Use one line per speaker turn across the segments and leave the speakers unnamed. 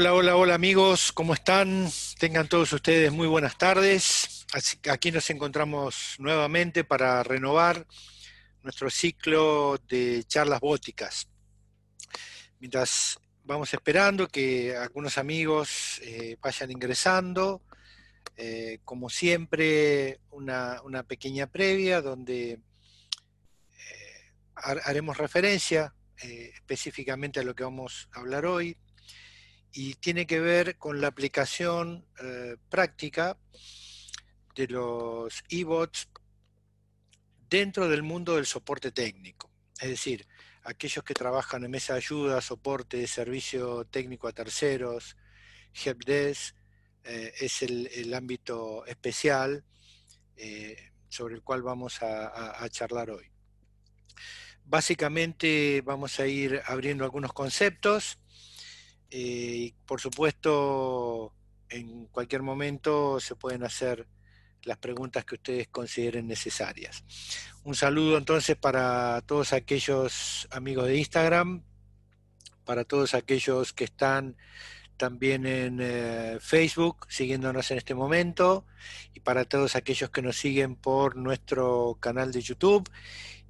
Hola, hola, hola amigos, ¿cómo están? Tengan todos ustedes muy buenas tardes. Aquí nos encontramos nuevamente para renovar nuestro ciclo de charlas bóticas. Mientras vamos esperando que algunos amigos eh, vayan ingresando, eh, como siempre, una, pequeña previa donde eh, haremos referencia específicamente a lo que vamos a hablar hoy y tiene que ver con la aplicación eh, práctica de los e-bots dentro del mundo del soporte técnico. Es decir, aquellos que trabajan en mesa de ayuda, soporte, servicio técnico a terceros, helpdesk, eh, es el, ámbito especial eh, sobre el cual vamos a charlar hoy. Básicamente vamos a ir abriendo algunos conceptos eh, por supuesto, en cualquier momento se pueden hacer las preguntas que ustedes consideren necesarias. Un saludo entonces para todos aquellos amigos de Instagram, para todos aquellos que están también en eh, Facebook siguiéndonos en este momento y para todos aquellos que nos siguen por nuestro canal de YouTube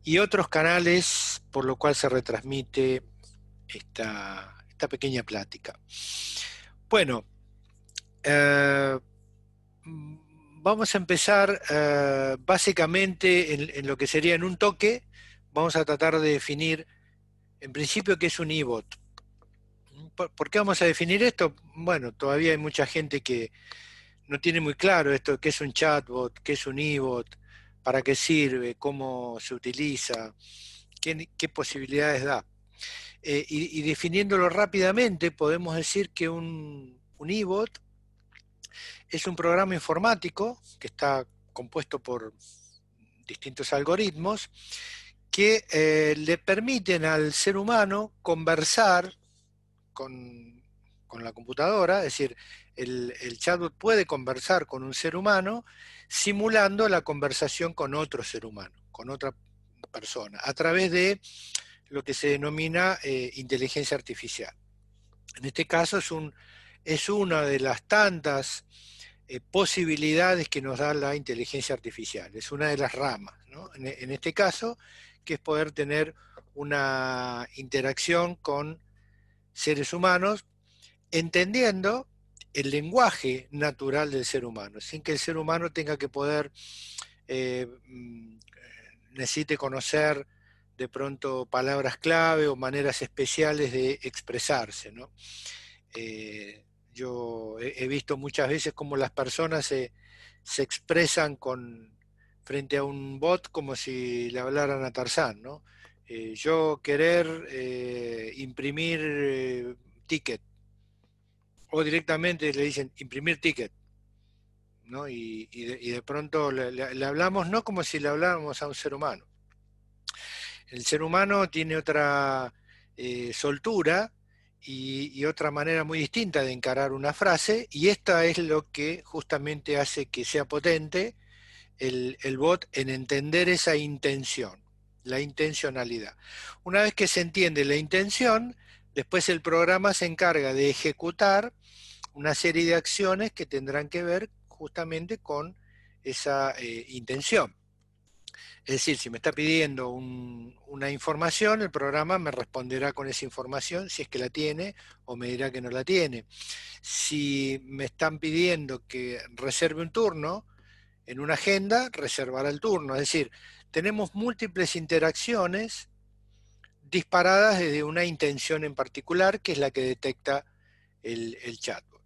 y otros canales por lo cual se retransmite esta, esta pequeña plática. Bueno, eh, vamos a empezar eh, básicamente en, lo que sería en un toque, vamos a tratar de definir en principio qué es un e-bot. ¿Por, qué vamos a definir esto? Bueno, todavía hay mucha gente que no tiene muy claro esto, qué es un chatbot, qué es un e-bot, para qué sirve, cómo se utiliza, qué posibilidades da. Eh, y, definiéndolo rápidamente, podemos decir que un, un e-bot es un programa informático que está compuesto por distintos algoritmos que eh, le permiten al ser humano conversar con, la computadora, es decir, el, el, chatbot puede conversar con un ser humano simulando la conversación con otro ser humano, con otra persona, a través de lo que se denomina eh, inteligencia artificial. En este caso es, un, es una de las tantas eh, posibilidades que nos da la inteligencia artificial, es una de las ramas, en, este caso, que es poder tener una interacción con seres humanos, entendiendo el lenguaje natural del ser humano, sin que el ser humano tenga que poder, eh, mm, necesite conocer de pronto palabras clave o maneras especiales de expresarse. Eh, yo he, visto muchas veces cómo las personas se, expresan con, frente a un bot como si le hablaran a Tarzán. ¿no? Eh, yo querer eh, imprimir ticket o directamente le dicen imprimir ticket. ¿no? Y, de, pronto le hablamos no como si le habláramos a un ser humano el ser humano tiene otra eh, soltura y, otra manera muy distinta de encarar una frase, y esta es lo que justamente hace que sea potente el, bot en entender esa intención, la intencionalidad. Una vez que se entiende la intención, después el programa se encarga de ejecutar una serie de acciones que tendrán que ver justamente con esa eh, intención. Es decir, si me está pidiendo una información, el programa me responderá con esa información si es que la tiene o me dirá que no la tiene. Si me están pidiendo que reserve un turno en una agenda, reservará el turno. Es decir, tenemos múltiples interacciones disparadas desde una intención en particular, que es la que detecta el, el chatbot.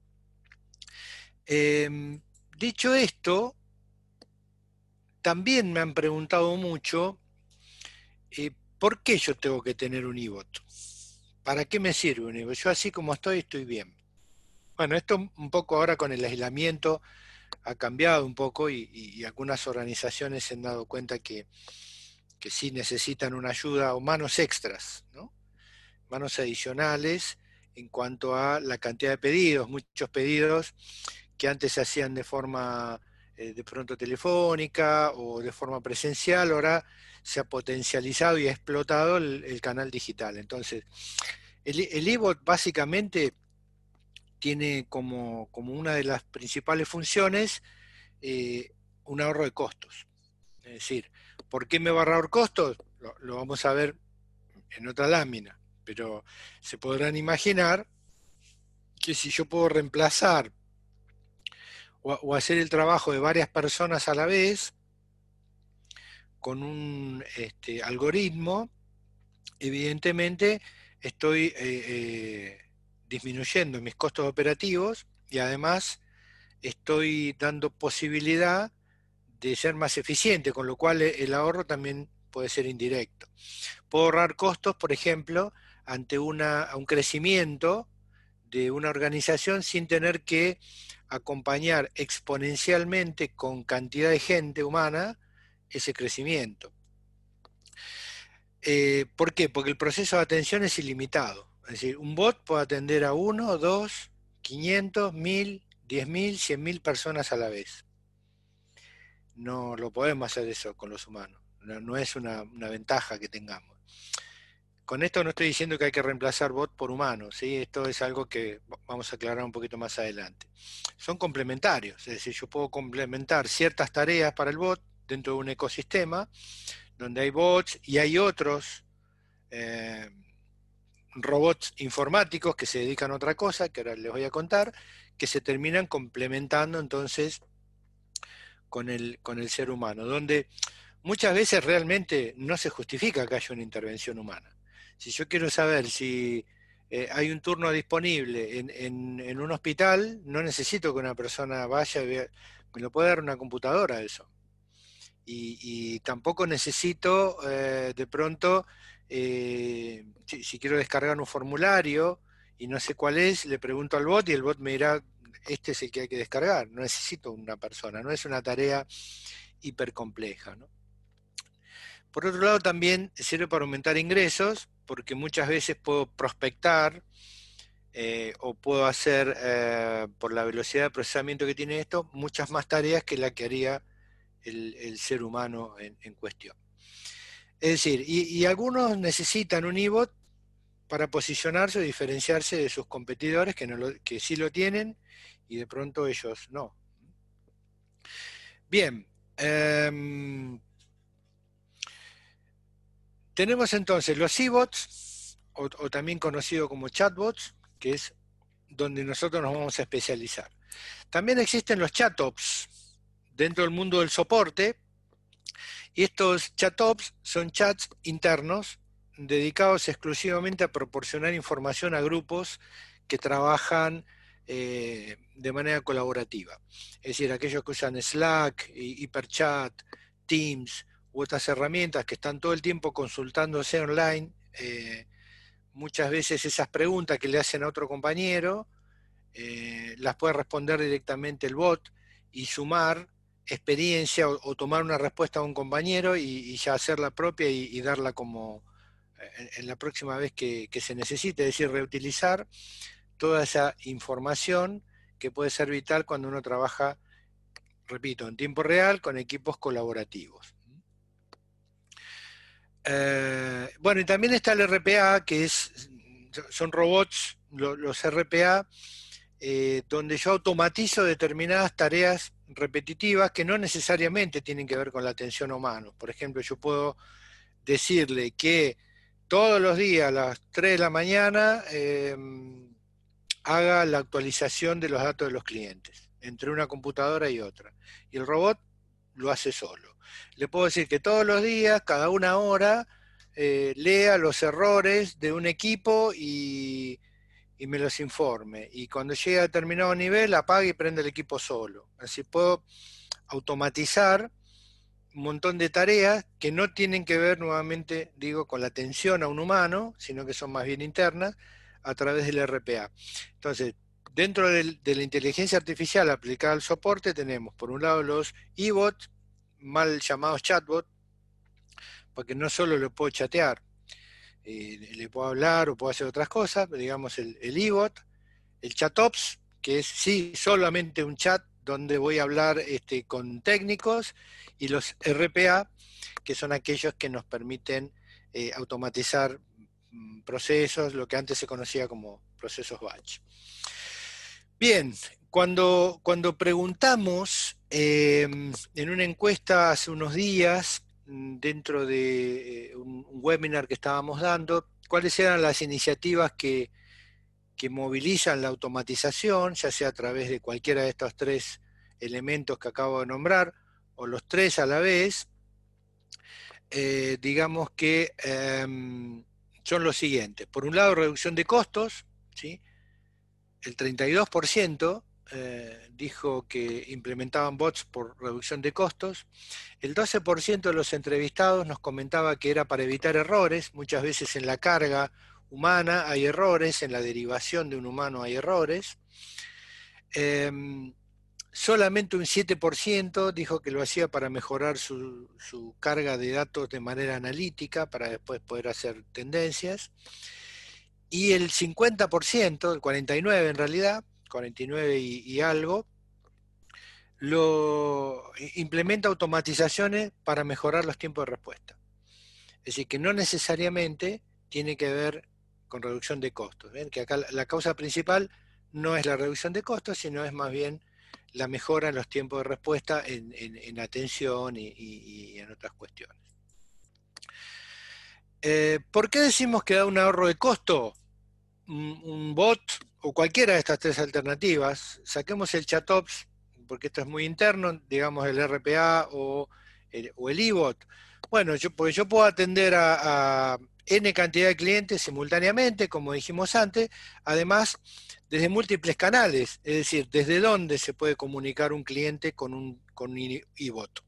Em, dicho esto, también me han preguntado mucho eh, por qué yo tengo que tener un IBOT. ¿Para qué me sirve un IBOT? Yo así como estoy, estoy bien. Bueno, esto un poco ahora con el aislamiento ha cambiado un poco y, algunas organizaciones se han dado cuenta que, que, sí necesitan una ayuda o manos extras, ¿no? manos adicionales en cuanto a la cantidad de pedidos, muchos pedidos que antes se hacían de forma eh, de pronto telefónica o de forma presencial, ahora se ha potencializado y ha explotado el, canal digital. Entonces, el, el básicamente tiene como, una de las principales funciones eh, un ahorro de costos. Es decir, ¿por qué me va a ahorrar costos? lo vamos a ver en otra lámina, pero se podrán imaginar que si yo puedo reemplazar o, hacer el trabajo de varias personas a la vez con un este, algoritmo, evidentemente estoy eh, eh, disminuyendo mis costos operativos y además estoy dando posibilidad de ser más eficiente, con lo cual el ahorro también puede ser indirecto. Puedo ahorrar costos, por ejemplo, ante una, un crecimiento de una organización sin tener que acompañar exponencialmente con cantidad de gente humana ese crecimiento. Eh, ¿Por qué? Porque el proceso de atención es ilimitado. Es decir, un bot puede atender a uno, dos, 500, 1000, 10.000, 100.000 personas a la vez. No lo podemos hacer eso con los humanos. No, es una ventaja que tengamos. Con esto no estoy diciendo que hay que reemplazar bot por humanos, ¿sí? esto es algo que vamos a aclarar un poquito más adelante. Son complementarios, es decir, yo puedo complementar ciertas tareas para el bot dentro de un ecosistema donde hay bots y hay otros eh, robots informáticos que se dedican a otra cosa, que ahora les voy a contar, que se terminan complementando entonces con el, con el ser humano, donde muchas veces realmente no se justifica que haya una intervención humana. Si yo quiero saber si eh, hay un turno disponible en, un hospital, no necesito que una persona vaya, me lo puede dar una computadora eso. Y, tampoco necesito eh, de pronto, eh, si, quiero descargar un formulario y no sé cuál es, le pregunto al bot y el bot me dirá, este es el que hay que descargar, no necesito una persona, no es una tarea hiper compleja. Por otro lado, también sirve para aumentar ingresos, porque muchas veces puedo prospectar eh, o puedo hacer, eh, por la velocidad de procesamiento que tiene esto, muchas más tareas que la que haría el, ser humano en, cuestión. Es decir, y, algunos necesitan un IBOT para posicionarse o diferenciarse de sus competidores que sí lo tienen y de pronto ellos no. Bien, em, tenemos entonces los e-bots, o, también conocido como chatbots, que es donde nosotros nos vamos a especializar. También existen los chatops dentro del mundo del soporte, y estos chatops son chats internos dedicados exclusivamente a proporcionar información a grupos que trabajan eh, de manera colaborativa. Es decir, aquellos que usan Slack, Hyperchat, Teams, u otras herramientas que están todo el tiempo consultándose online, eh, muchas veces esas preguntas que le hacen a otro compañero, eh, las puede responder directamente el bot y sumar experiencia o, tomar una respuesta a un compañero y, ya hacerla propia y, darla como en, la próxima vez que, que, se necesite, es decir, reutilizar toda esa información que puede ser vital cuando uno trabaja, repito, en tiempo real con equipos colaborativos. Eh, bueno, y también está el RPA, que es, son robots, los RPA, eh, donde yo automatizo determinadas tareas repetitivas que no necesariamente tienen que ver con la atención humana. Por ejemplo, yo puedo decirle que todos los días a las 3 de la mañana em, haga la actualización de los datos de los clientes entre una computadora y otra. Y el robot lo hace solo le puedo decir que todos los días, cada una hora, eh, lea los errores de un equipo y, y me los informe. Y cuando llegue a determinado nivel, apague y prende el equipo solo. Así puedo automatizar un montón de tareas que no tienen que ver nuevamente, digo, con la atención a un humano, sino que son más bien internas, a través del RPA. Entonces, dentro de la inteligencia artificial aplicada al soporte tenemos, por un lado, los e-bots, mal llamados chatbots, porque no solo lo puedo chatear, eh, le puedo hablar o puedo hacer otras cosas, digamos el, el e-bot, el chatops, que es sí solamente un chat donde voy a hablar este, con técnicos, y los RPA, que son aquellos que nos permiten eh, automatizar mm, procesos, lo que antes se conocía como procesos batch. Bien, cuando, cuando preguntamos em, en una encuesta hace unos días, mm, dentro de eh, un, webinar que estábamos dando, cuáles eran las iniciativas que, que movilizan la automatización, ya sea a través de cualquiera de estos tres elementos que acabo de nombrar, o los tres a la vez, eh, digamos que em, son los siguientes. Por un lado, reducción de costos, ¿sí? el 32% eh, dijo que implementaban bots por reducción de costos, el 12% de los entrevistados nos comentaba que era para evitar errores, muchas veces en la carga humana hay errores, en la derivación de un humano hay errores. Em, solamente un 7% dijo que lo hacía para mejorar su, carga de datos de manera analítica, para después poder hacer tendencias. Y el 50%, el 49% en realidad, 49 y, algo, lo implementa automatizaciones para mejorar los tiempos de respuesta. Es decir, que no necesariamente tiene que ver con reducción de costos. ¿ven? Que acá la causa principal no es la reducción de costos, sino es más bien la mejora en los tiempos de respuesta en, atención y, en otras cuestiones. Eh, ¿Por qué decimos que da un ahorro de costo? Un, bot o cualquiera de estas tres alternativas, saquemos el ChatOps, porque esto es muy interno, digamos el RPA o el, o e-bot. Bueno, yo, porque yo puedo atender a, N cantidad de clientes simultáneamente, como dijimos antes, además desde múltiples canales, es decir, desde dónde se puede comunicar un cliente con un, con e-bot.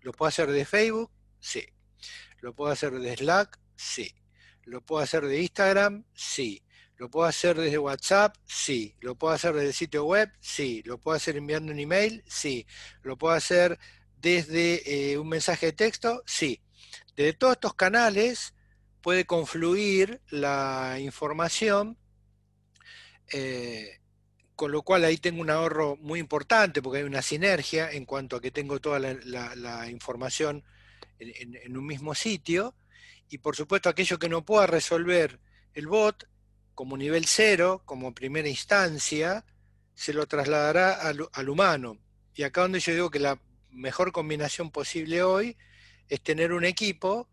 ¿Lo puedo hacer de Facebook? Sí. ¿Lo puedo hacer de Slack? Sí. ¿Lo puedo hacer de Instagram? Sí. ¿Lo puedo hacer desde WhatsApp? Sí. ¿Lo puedo hacer desde el sitio web? Sí. ¿Lo puedo hacer enviando un email? Sí. ¿Lo puedo hacer desde eh, un mensaje de texto? Sí. Desde todos estos canales puede confluir la información eh, con lo cual ahí tengo un ahorro muy importante porque hay una sinergia en cuanto a que tengo toda la, información en, un mismo sitio y por supuesto aquello que no pueda resolver el bot como nivel cero, como primera instancia, se lo trasladará al, humano. Y acá donde yo digo que la mejor combinación posible hoy es tener un equipo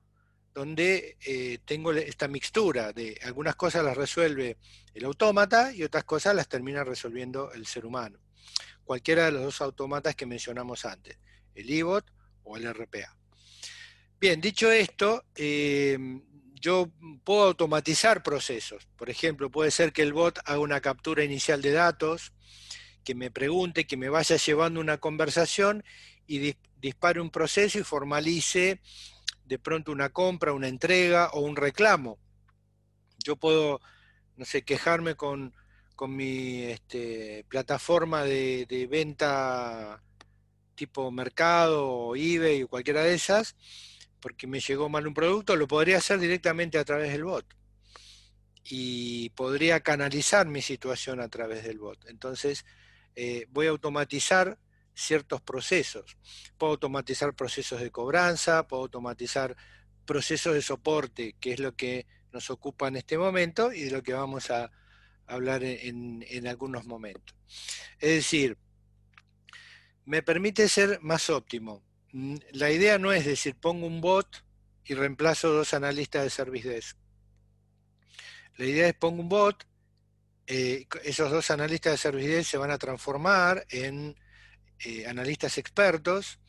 donde eh, tengo esta mixtura de algunas cosas las resuelve el autómata y otras cosas las termina resolviendo el ser humano. Cualquiera de los dos autómatas que mencionamos antes, el IBOT o el RPA. Bien, dicho esto, eh, yo puedo automatizar procesos. Por ejemplo, puede ser que el bot haga una captura inicial de datos, que me pregunte, que me vaya llevando una conversación y dispare un proceso y formalice de pronto una compra, una entrega o un reclamo. Yo puedo, no sé, quejarme con, mi este, plataforma de, venta tipo mercado o eBay o cualquiera de esas, porque me llegó mal un producto, lo podría hacer directamente a través del bot. Y podría canalizar mi situación a través del bot. Entonces, eh, voy a automatizar ciertos procesos. Puedo automatizar procesos de cobranza, puedo automatizar procesos de soporte, que es lo que nos ocupa en este momento y de lo que vamos a hablar en, algunos momentos. Es decir, me permite ser más óptimo. Mm, la idea no es decir, pongo un bot y reemplazo dos analistas de Service Desk. La idea es pongo un bot, eh, esos dos analistas de Service Desk se van a transformar en eh, analistas expertos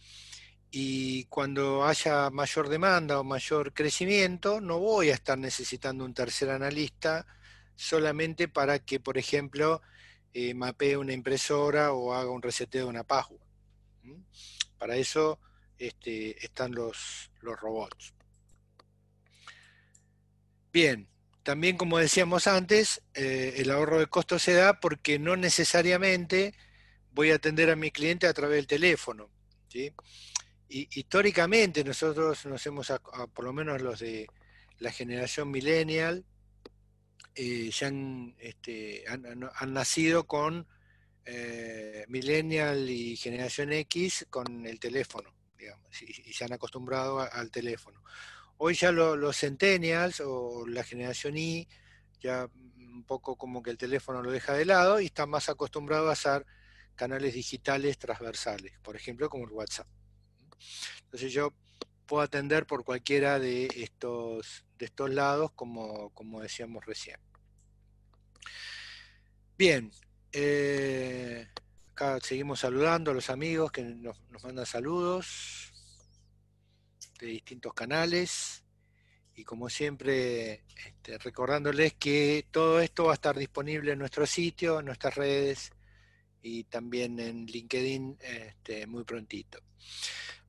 y cuando haya mayor demanda o mayor crecimiento, no voy a estar necesitando un tercer analista solamente para que, por ejemplo, eh, mapee una impresora o haga un reseteo de una password. Para eso este, están los, los robots. Bien, también como decíamos antes, eh, el ahorro de costos se da porque no necesariamente voy a atender a mi cliente a través del teléfono. ¿sí? históricamente nosotros nos hemos, por lo menos los de la generación millennial, eh, ya este, han, nacido con eh, millennial y generación X con el teléfono, y, se han acostumbrado al teléfono. Hoy ya los centennials o la generación Y, ya un poco como que el teléfono lo deja de lado y están más acostumbrados a hacer canales digitales transversales, por ejemplo como el WhatsApp. Entonces yo puedo atender por cualquiera de estos, de estos lados, como, como decíamos recién. Bien, eh, acá seguimos saludando a los amigos que nos, mandan saludos de distintos canales y como siempre este, recordándoles que todo esto va a estar disponible en nuestro sitio, en nuestras redes y también en LinkedIn este, muy prontito.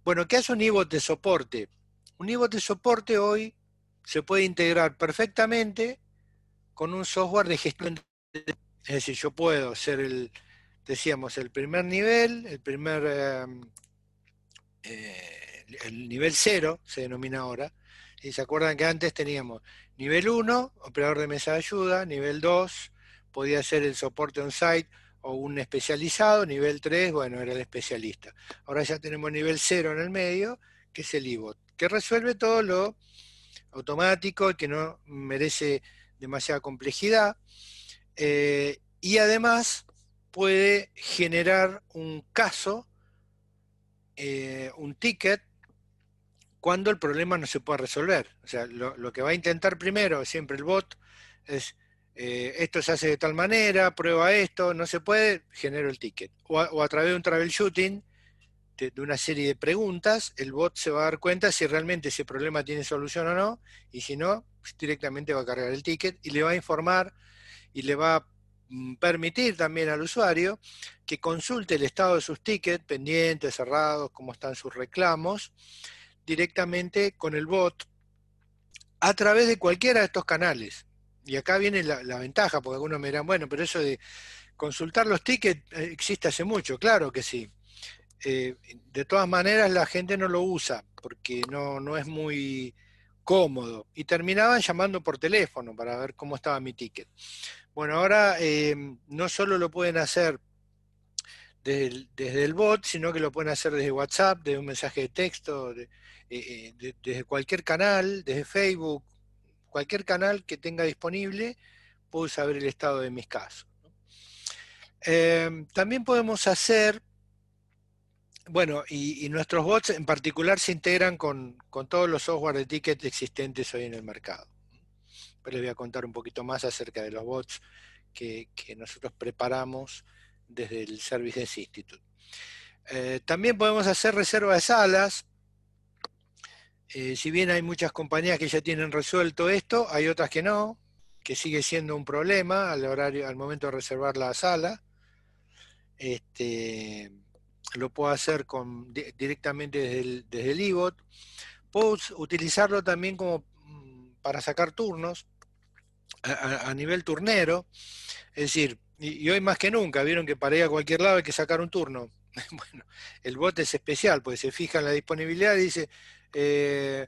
Bueno, ¿qué hace un IBOT de soporte? Un IBOT de soporte hoy se puede integrar perfectamente con un software de gestión. De, es decir, yo puedo ser el, decíamos, el primer nivel, el primer, em, eh, el nivel cero se denomina ahora. Y se acuerdan que antes teníamos nivel 1, operador de mesa de ayuda, nivel 2, podía ser el soporte on-site o un especializado, nivel 3, bueno, era el especialista. Ahora ya tenemos nivel 0 en el medio, que es el IBOT, que resuelve todo lo automático y que no merece demasiada complejidad. Eh, y además puede generar un caso, eh, un ticket, cuando el problema no se pueda resolver. O sea, lo, que va a intentar primero siempre el bot es eh, esto se hace de tal manera, prueba esto, no se puede, genero el ticket. O a, través de un troubleshooting, de, de una serie de preguntas, el bot se va a dar cuenta si realmente ese problema tiene solución o no, y si no, directamente va a cargar el ticket y le va a informar y le va a permitir también al usuario que consulte el estado de sus tickets, pendientes, cerrados, cómo están sus reclamos, directamente con el bot a través de cualquiera de estos canales. Y acá viene la, ventaja, porque algunos me dirán, bueno, pero eso de consultar los tickets eh, existe hace mucho, claro que sí. Eh, de todas maneras la gente no lo usa porque no, no es muy cómodo y terminaban llamando por teléfono para ver cómo estaba mi ticket. Bueno, ahora eh, no solo lo pueden hacer desde el, bot, sino que lo pueden hacer desde WhatsApp, desde un mensaje de texto, desde cualquier canal, desde Facebook, cualquier canal que tenga disponible, puedo saber el estado de mis casos. Em, también podemos hacer, bueno, y, nuestros bots en particular se integran con, todos los software de ticket existentes hoy en el mercado. Les voy a contar un poquito más acerca de los bots que, nosotros preparamos desde el Services Institute. Eh, también podemos hacer reserva de salas, eh, si bien hay muchas compañías que ya tienen resuelto esto, hay otras que no, que sigue siendo un problema al horario, al momento de reservar la sala. Este, lo puedo hacer con, directamente desde el, desde IBOT. Puedo utilizarlo también como mm, para sacar turnos a, nivel turnero. Es decir, y, hoy más que nunca, vieron que para ir a cualquier lado hay que sacar un turno. Bueno, el bot es especial, porque se fija en la disponibilidad y dice, eh,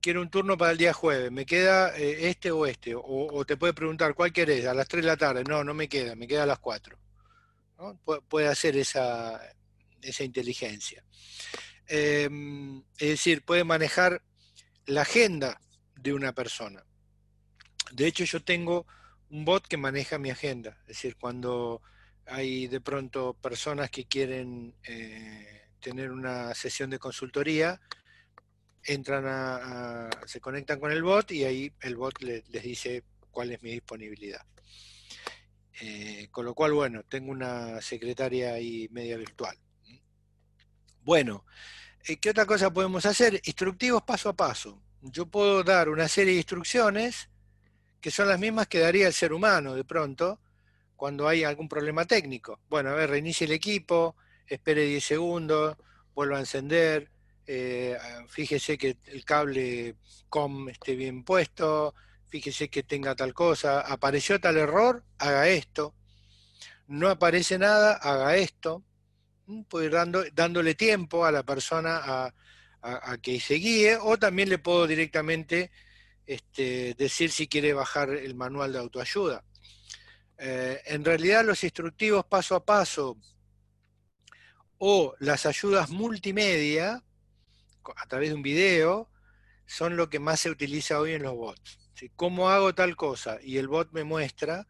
quiero un turno para el día jueves, ¿me queda eh, este o este? O, te puede preguntar, ¿cuál querés? A las 3 de la tarde, no, no me queda, me queda a las 4. puede hacer esa, esa inteligencia. Em, es decir, puede manejar la agenda de una persona. De hecho, yo tengo un bot que maneja mi agenda. Es decir, cuando hay de pronto personas que quieren eh, tener una sesión de consultoría, entran a, se conectan con el bot y ahí el bot les dice cuál es mi disponibilidad. Eh, con lo cual, bueno, tengo una secretaria ahí media virtual. Bueno, eh, ¿qué otra cosa podemos hacer? Instructivos paso a paso. Yo puedo dar una serie de instrucciones que son las mismas que daría el ser humano de pronto cuando hay algún problema técnico. Bueno, a ver, reinicie el equipo, espere 10 segundos, vuelva a encender, eh, fíjese que el cable COM esté bien puesto, fíjese que tenga tal cosa, apareció tal error, haga esto, no aparece nada, haga esto, puedo ir dando, dándole tiempo a la persona a, que se guíe, o también le puedo directamente este, decir si quiere bajar el manual de autoayuda. Eh, en realidad los instructivos paso a paso o las ayudas multimedia a través de un video son lo que más se utiliza hoy en los bots. ¿Cómo hago tal cosa? Y el bot me muestra,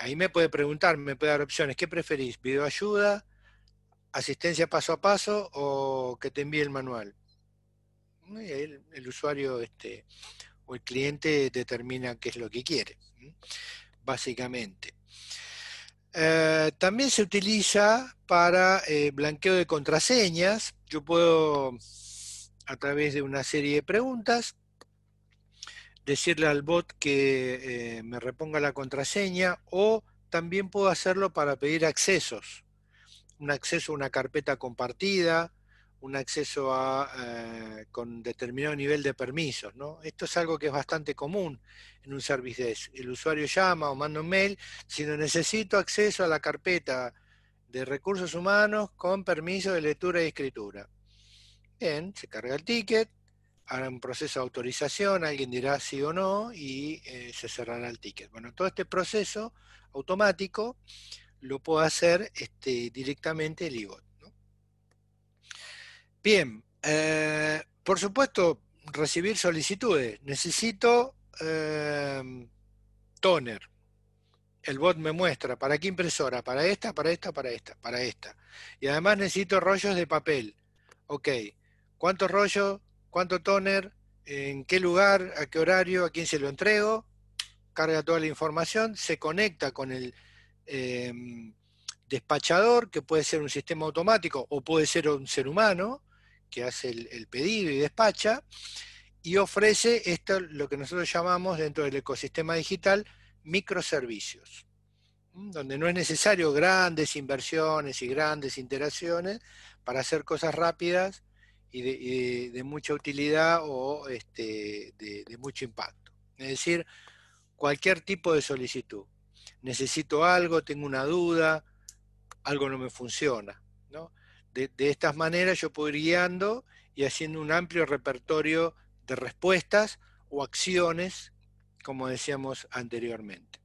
ahí me puede preguntar, me puede dar opciones. ¿Qué preferís? ¿Video ayuda? ¿Asistencia paso a paso? ¿O que te envíe el manual? El, usuario este, o el cliente determina qué es lo que quiere, básicamente. Eh, también se utiliza para eh, blanqueo de contraseñas. Yo puedo, a través de una serie de preguntas, decirle al bot que eh, me reponga la contraseña o también puedo hacerlo para pedir accesos. Un acceso a una carpeta compartida, un acceso a, eh, con determinado nivel de permisos. ¿no? Esto es algo que es bastante común en un service desk. El usuario llama o manda un mail, no necesito acceso a la carpeta de recursos humanos con permiso de lectura y escritura. Bien, se carga el ticket, hará un proceso de autorización, alguien dirá sí o no y eh, se cerrará el ticket. Bueno, todo este proceso automático lo puedo hacer este, directamente el IBOT. Bien, eh, por supuesto, recibir solicitudes. Necesito em, toner. El bot me muestra para qué impresora, para esta, para esta, para esta, para esta. Y además necesito rollos de papel. Ok, ¿cuántos rollos? ¿Cuánto toner? ¿En qué lugar? ¿A qué horario? ¿A quién se lo entrego? Carga toda la información, se conecta con el em, despachador, que puede ser un sistema automático o puede ser un ser humano, que hace el, pedido y despacha, y ofrece esto, lo que nosotros llamamos dentro del ecosistema digital, microservicios, donde no es necesario grandes inversiones y grandes interacciones para hacer cosas rápidas y de, mucha utilidad o este, de, de, mucho impacto. Es decir, cualquier tipo de solicitud. Necesito algo, tengo una duda, algo no me funciona. ¿no? De, estas maneras yo puedo ir guiando y haciendo un amplio repertorio de respuestas o acciones, como decíamos anteriormente.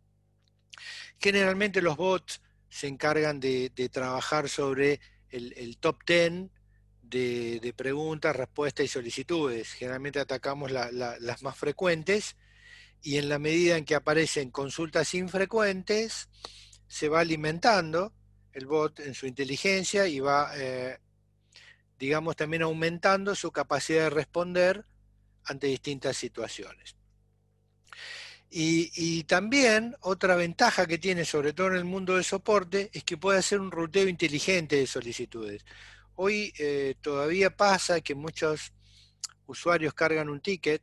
Generalmente los bots se encargan de, trabajar sobre el, top 10 de, preguntas, respuestas y solicitudes. Generalmente atacamos las más frecuentes y en la medida en que aparecen consultas infrecuentes, se va alimentando el bot en su inteligencia y va, eh, digamos, también aumentando su capacidad de responder ante distintas situaciones. Y, también otra ventaja que tiene, sobre todo en el mundo del soporte, es que puede hacer un ruteo inteligente de solicitudes. Hoy eh, todavía pasa que muchos usuarios cargan un ticket,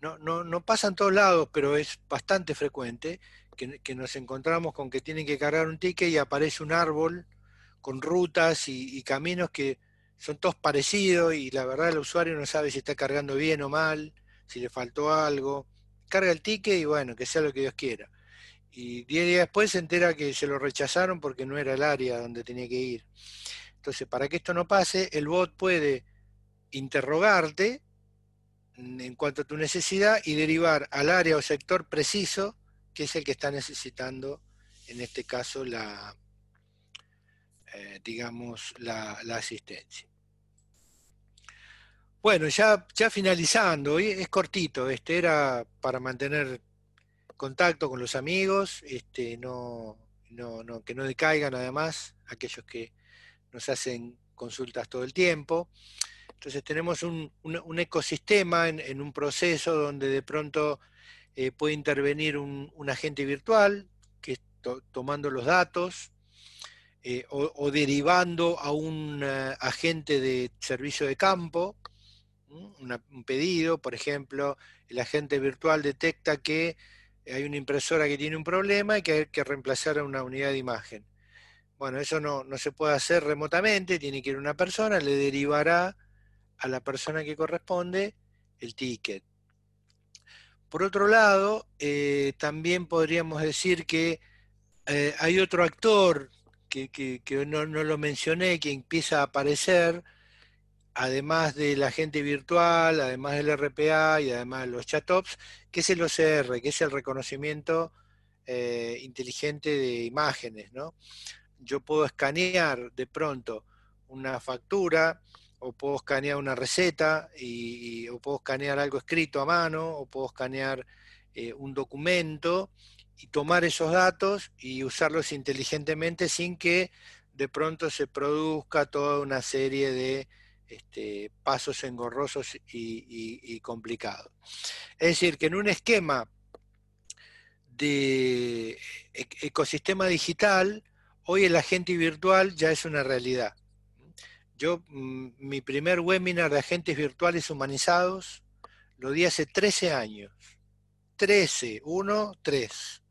no, no, no pasa en todos lados, pero es bastante frecuente, que, nos encontramos con que tienen que cargar un ticket y aparece un árbol con rutas y, caminos que son todos parecidos y la verdad el usuario no sabe si está cargando bien o mal, si le faltó algo. Carga el ticket y bueno, que sea lo que Dios quiera. Y 10 días después se entera que se lo rechazaron porque no era el área donde tenía que ir. Entonces, para que esto no pase, el bot puede interrogarte en cuanto a tu necesidad y derivar al área o sector preciso que es el que está necesitando, en este caso, la, eh, digamos, la, asistencia. Bueno, ya, ya finalizando, es cortito, este era para mantener contacto con los amigos, este, no, que no decaigan además aquellos que nos hacen consultas todo el tiempo. Entonces tenemos un, ecosistema en, un proceso donde de pronto eh, puede intervenir un, agente virtual que tomando los datos eh, o, derivando a un eh, agente de servicio de campo un pedido, por ejemplo, el agente virtual detecta que hay una impresora que tiene un problema y que hay que reemplazar a una unidad de imagen. Bueno, eso no, se puede hacer remotamente, tiene que ir una persona, le derivará a la persona que corresponde el ticket. Por otro lado, eh, también podríamos decir que eh, hay otro actor que, no, lo mencioné, que empieza a aparecer, además del agente virtual, además del RPA y además de los chatops, que es el OCR, que es el reconocimiento eh, inteligente de imágenes. ¿no? Yo puedo escanear de pronto una factura, o puedo escanear una receta, y, o puedo escanear algo escrito a mano, o puedo escanear eh, un documento, y tomar esos datos y usarlos inteligentemente sin que de pronto se produzca toda una serie de este, pasos engorrosos y, complicados. Es decir, que en un esquema de ecosistema digital, hoy el agente virtual ya es una realidad. Yo, mm, mi primer webinar de agentes virtuales humanizados lo di hace 13 años. 13, 1, 3.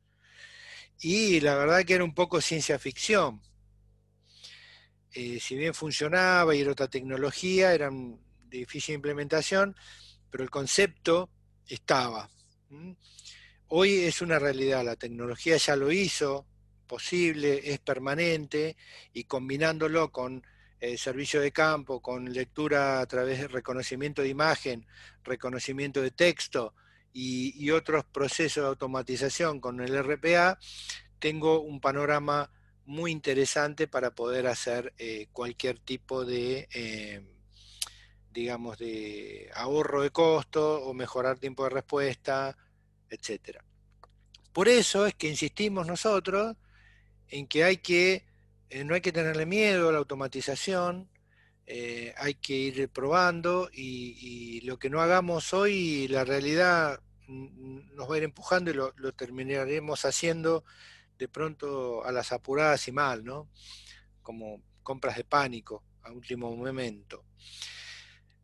Y la verdad que era un poco ciencia ficción, eh, si bien funcionaba y era otra tecnología, era de difícil implementación, pero el concepto estaba. Hoy es una realidad, la tecnología ya lo hizo posible, es permanente, y combinándolo con servicio de campo, con lectura a través de reconocimiento de imagen, reconocimiento de texto y, y otros procesos de automatización con el RPA, tengo un panorama muy interesante para poder hacer eh, cualquier tipo de, eh, digamos, de ahorro de costo o mejorar tiempo de respuesta, etc. Por eso es que insistimos nosotros en que hay que, eh, no hay que tenerle miedo a la automatización, hay que ir probando y, lo que no hagamos hoy, la realidad nos va a ir empujando y lo terminaremos haciendo de pronto a las apuradas y mal, ¿no? Como compras de pánico a último momento.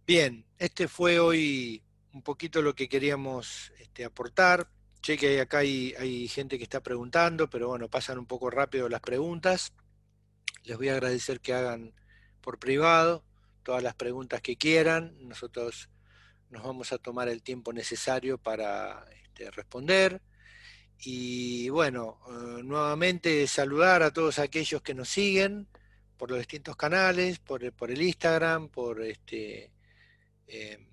Bien, este fue hoy un poquito lo que queríamos este, aportar. Sé que acá hay, hay gente que está preguntando, pero bueno, pasan un poco rápido las preguntas. Les voy a agradecer que hagan por privado todas las preguntas que quieran. Nosotros nos vamos a tomar el tiempo necesario para este, responder. Y bueno, eh, nuevamente saludar a todos aquellos que nos siguen por los distintos canales, por, el Instagram, por este em,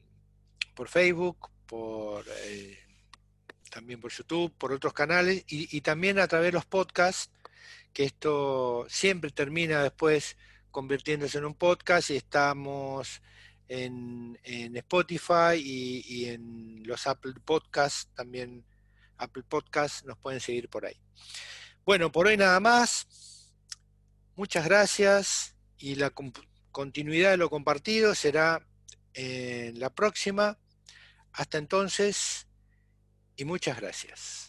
por Facebook, por eh, también por YouTube, por otros canales, y, también a través de los podcasts, que esto siempre termina después convirtiéndose en un podcast y estamos en, Spotify y, y en los Apple Podcasts también Apple Podcast, nos pueden seguir por ahí. Bueno, por hoy nada más. Muchas gracias y la continuidad de lo compartido será en la próxima. Hasta entonces y muchas gracias.